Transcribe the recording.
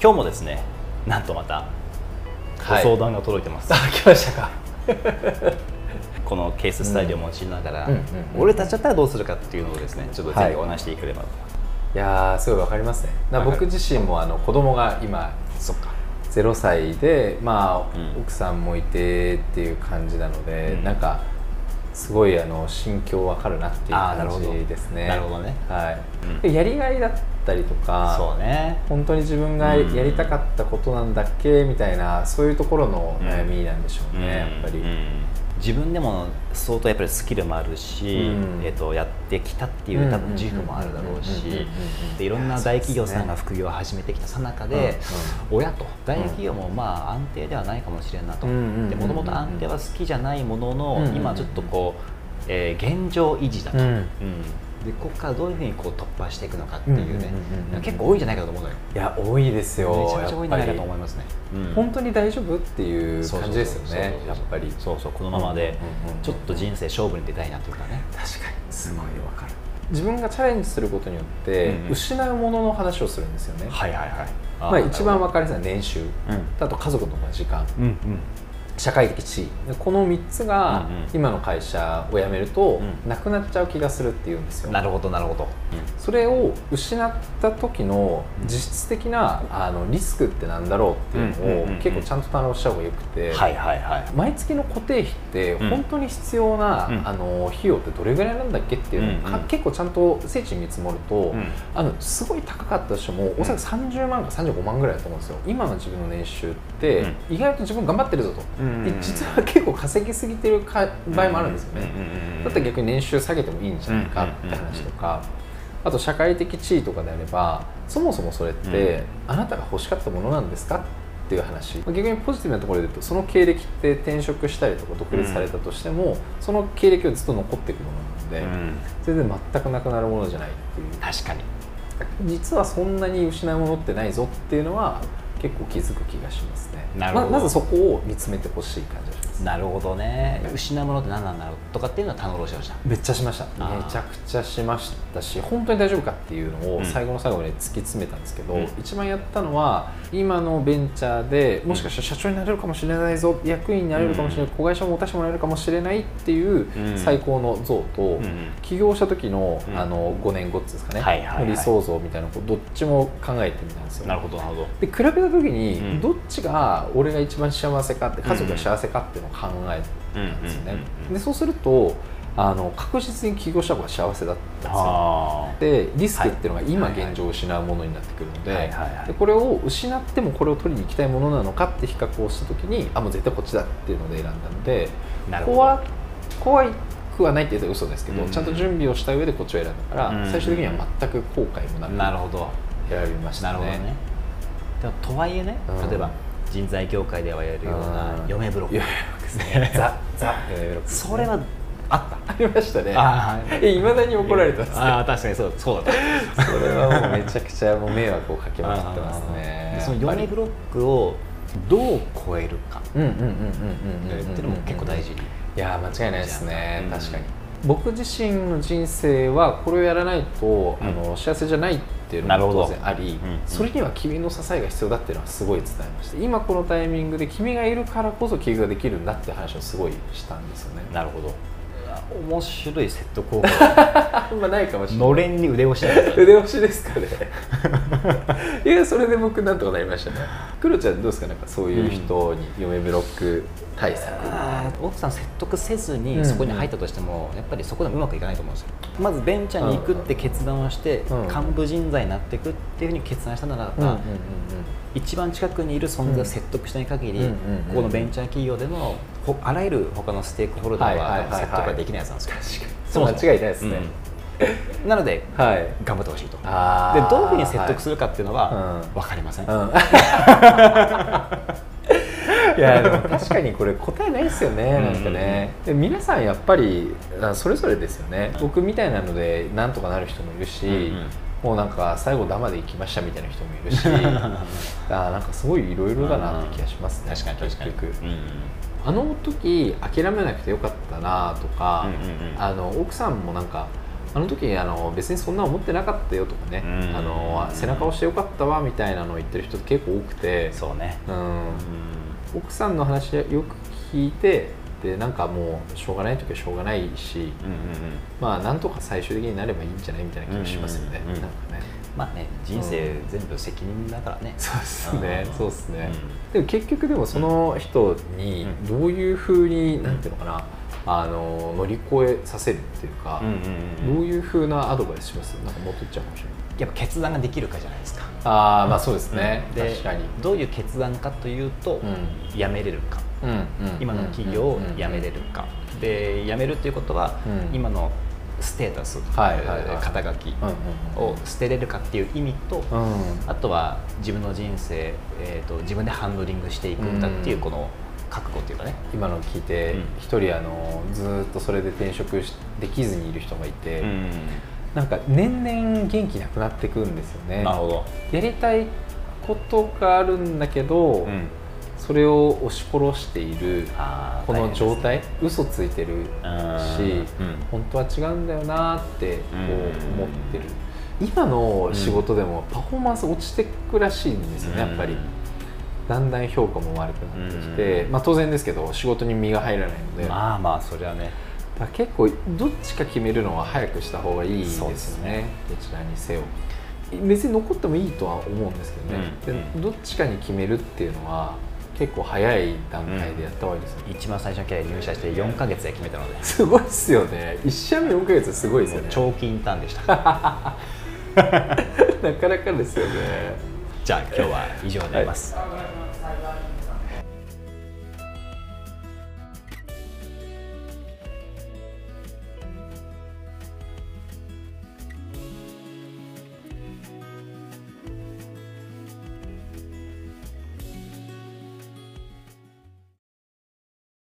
今日もですねなんとまたごはい。相談が届いてます、あ来ましたか。このケーススタディを用いながら、うん。うんうん俺たちだったらどうするかっていうのをですねちょっとぜはい。ひお話していければと、いやーすごいわかりますね。僕自身もあの子供が今そっか。0歳でまあ、うん。奥さんもいてっていう感じなので、うん。なんかすごいあの心境わかるなっていう感じですね。なるほどね。はい、うん。でやりがいだったりとかそうね。本当に自分がうん。やりたかったことなんだっけ？みたいなそういうところの悩みなんでしょうね、やっぱり、うん自分でも相当やっぱりスキルもあるし、うん。えっとやってきたっていう多分自負もあるだろうしいろんな大企業さんが副業を始めてきたさなかうんで、親と大企業もまあ安定ではないかもしれんなと。もともと安定は好きじゃないものの、今ちょっとこう、えー現状維持だと、うん。うんでここからどういうふうにこう突破していくのかっていうね、結構多いんじゃないかと思うのよ。いや多いですよめちゃめちゃ多いんじゃないかと思いまますね、うん。本当に大丈夫っていう感じですよね。やっぱり。そうそうこのままでちょっと人生勝負に出たいなというかね。確かに。すごいわかる。自分がチャレンジすることによって失うものの話をするんですよね、はいはいはい。まあ、一番わ分かりやすいのは年収、うん。あと家族との時間。うんうん社会的地位でこの3つが今の会社を辞めるとうん。なくなっちゃう気がするっていうんですよ。なるほどなるほど、それを失った時の実質的なあのリスクってなんだろうっていうのを結構ちゃんと棚をした方がよくて、はいはいはい。毎月の固定費ってうん。本当に必要な、うん。あの費用ってどれぐらいなんだっけっていうのを結構ちゃんと聖地に見積もると、うん。あのすごい高かったとしてもおそらく30万か35万ぐらいだと思うんですよ。今の自分の年収って、うん。意外と自分頑張ってるぞと、で実は結構稼ぎすぎてるか場合もあるんですよね、だったら逆に年収下げてもいいんじゃないかって話とか、あと社会的地位とかであればそもそもそれって、あなたが欲しかったものなんですかっていう話。逆にポジティブなところで言うとその経歴って転職したりとか独立されたとしても、その経歴はずっと残っていくものなので、うん。全然全くなくなるものじゃないっていう。確かに。実はそんなに失うものってないぞっていうのは結構気づく気がしますね。ままずそこを見つめてほしい感じなるほどね。失うものって何なんだろうとかっていうのは棚卸しをした。めっちゃしました。めちゃくちゃしましたし本当に大丈夫かっていうのうん。を最後の最後まで突き詰めたんですけど、うん。一番やったのは今のベンチャーでもしかしたら社長になれるかもしれないぞ役員になれるかもしれない、子会社も持たせてもらえるかもしれないっていううん。最高の像と、ん。起業した時の,、うん。あの5年後ですかね、はいはいはい。の理想像みたいなのをどっちも考えてみたんですよ。なるほどなるほど。で比べた時に、うん。どっちが俺が一番幸せかって家族が幸せかっていうのを考えたんですよね、でそうするとあの確実に起業した方が幸せだったんですよ。あでリスクっていうのが今現状を失うものになってくるので,、でこれを失ってもこれを取りに行きたいものなのかって比較をした時にあもう絶対こっちだっていうので選んだので怖怖くはないって言うと嘘ですけど、うんちゃんと準備をした上でこっちを選んだから、うん最終的には全く後悔もなくなるほど。選びましたね。なるほどね。でもとはいえね、うん。例えば人材業界ではやるようなうん。嫁ブロックですね。ザザ。それはあった。ありましたね。いま だに怒られてますああ確かにそうそうだった。それはもうめちゃくちゃもう迷惑をかけまくってますね。でそのやっぱり。嫁ブロックをどう超えるか。うんうんうんうんうんうんっていうのも結構大事いやー間違いないですね。うん。確かに。僕自身の人生はこれをやらないと、うん。あの幸せじゃないっていうのもなるほど。当然あり、うんそれには君の支えが必要だっていうのはすごい伝えました。今このタイミングで君がいるからこそ起業ができるんだって話をすごいしたんですよね。なるほど面白い説得効果 あんまないかもしれない。のれんに腕押しだ腕押しですかね。いやそれで僕なんとかなりましたね。クロちゃんどうですかなんかそういう人に嫁ブロック対策、奥さん説得せずうん。にそこに入ったとしても、やっぱりそこでもうまくいかないと思うんですよ。まずベンチャーに行くって決断をして、うん。幹部人材になっていくっていうふうに決断したならば、うんうんうん一番近くにいる存在を説得しない限り、うんうんうんここのベンチャー企業でのほあらゆる他のステークホルダーはいはいはいははい説得ができないやつなんですよ、確かに。そもそも間違いないですね、うん。なのではい。頑張ってほしいと。でどういうふうに説得するかっていうのははい。分かりません、うん。いやでも確かにこれ答えないですよねなんかね。で皆さんやっぱりあそれぞれですよね。僕みたいなのでなんとかなる人もいるし、うんうん。もうなんか最後ダマで行きましたみたいな人もいるし あなんかすごいいろいろだなって気がしますね確かに確かに、結局。うんあの時諦めなくてよかったなとか、うんうんうん。あの奥さんもなんかあの時あの別にそんな思ってなかったよとかね、うんあの背中押してよかったわみたいなのを言ってる人って結構多くて。そうね。うん。うん。奥さんの話よく聞いてでなんかもうしょうがない時はしょうがないしうんうんうん。まあなんとか最終的になればいいんじゃないみたいな気がしますよね、うんうんうん。なんかねまあね人生全部責任だからね、そうですね。うん。そうですね、うん。でも結局でもその人にうん。どういうふうに、なんていうのかなあの乗り越えさせるっていうか、うんうんうんどういうふうなアドバイスします？なんかもっとっちゃうかもしれない。やっぱ決断ができるかじゃないですか。ああまあそうですね、うん。で確かに。どういう決断かというと、う辞めれるか。うんうん。今の企業を辞めれるか、で辞めるっていうことは、うん。今のステータス、はいはいはい。肩書きうんを捨てれるかっていう意味と、うん。うんあとは自分の人生、えー、と自分でハンドリングしていくんだっていううん。この覚悟っていうかね、今の聞いてうん。一、人あのずーっとそれで転職しできずにいる人がいて、うん。なんか年々元気なくなってくんですよね。なるほど、やりたいことがあるんだけど、うんそれを押し殺しているこの状態、大変嘘ついてるし、うん本当は違うんだよなってこうんう思ってる、今の仕事でもパフォーマンス落ちてくらしいんですよね、やっぱり。だんだん評価も悪くなってきて、うんまあ、当然ですけど仕事に身が入らないので、まあまあそれはね。だ結構どっちか決めるのは早くした方がいいですねですね。どちらにせよ。別に残ってもいいとは思うんですけどね、うん。でどっちかに決めるっていうのは結構早い段階でやった方がいいですね、一番最初のキャリア入社して4か月で決めたので、すごいっすよね。1社目4ヶ月すごいですよね。長期インターンでした。なかなかですよね。じゃあ今日は以上になります、